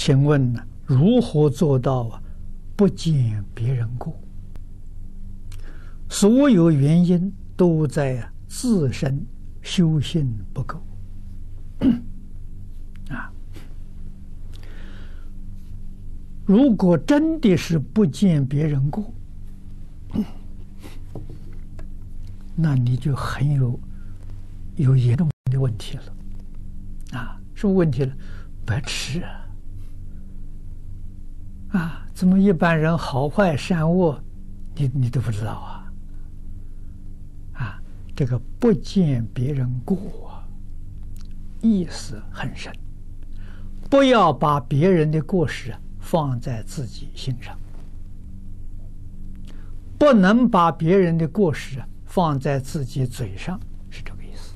请问呢，如何做到啊？不见别人过？所有原因都在自身修行不够 啊！如果真的是不见别人过，那你就很有有严重的问题了啊！什么问题了？白痴啊！啊，怎么一般人好坏善恶，你你都不知道啊？啊，这个不见别人过，意思很深。不要把别人的过失放在自己心上，不能把别人的过失放在自己嘴上，是这个意思。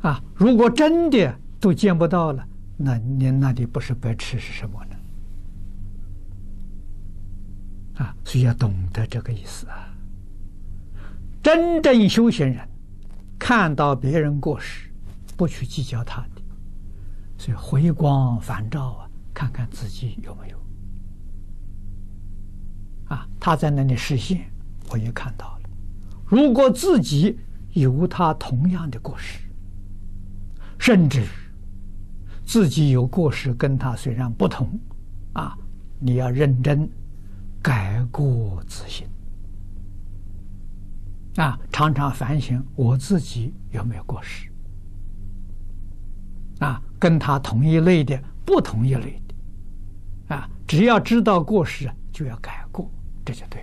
啊，如果真的。都见不到了，那你那里不是白痴是什么呢？啊，所以要懂得这个意思啊。真正修行人看到别人过失，不去计较他的，所以回光返照啊，看看自己有没有。啊，他在那里实现，我也看到了。如果自己有他同样的过失，甚至。自己有过失，跟他虽然不同，啊，你要认真改过自新，啊，常常反省我自己有没有过失，啊，跟他同一类的、不同一类的，啊，只要知道过失，就要改过，这就对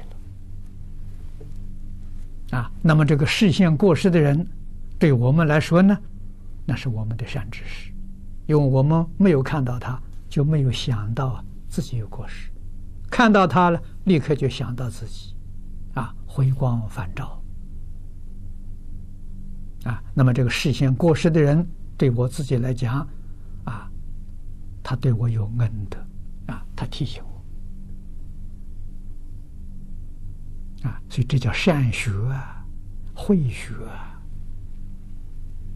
了，啊，那么这个视线过失的人，对我们来说呢，那是我们的善知识。因为我们没有看到他，就没有想到自己有过失；看到他了，立刻就想到自己，啊，回光返照，啊，那么这个事先过失的人，对我自己来讲，啊，他对我有恩德，啊，他提醒我，啊，所以这叫善学啊，会学，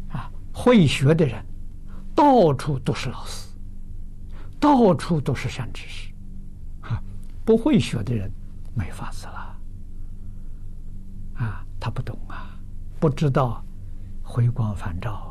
啊，会学的人。到处都是老师，到处都是善知识，啊，不会学的人没法子了，啊，他不懂啊，不知道回光返照。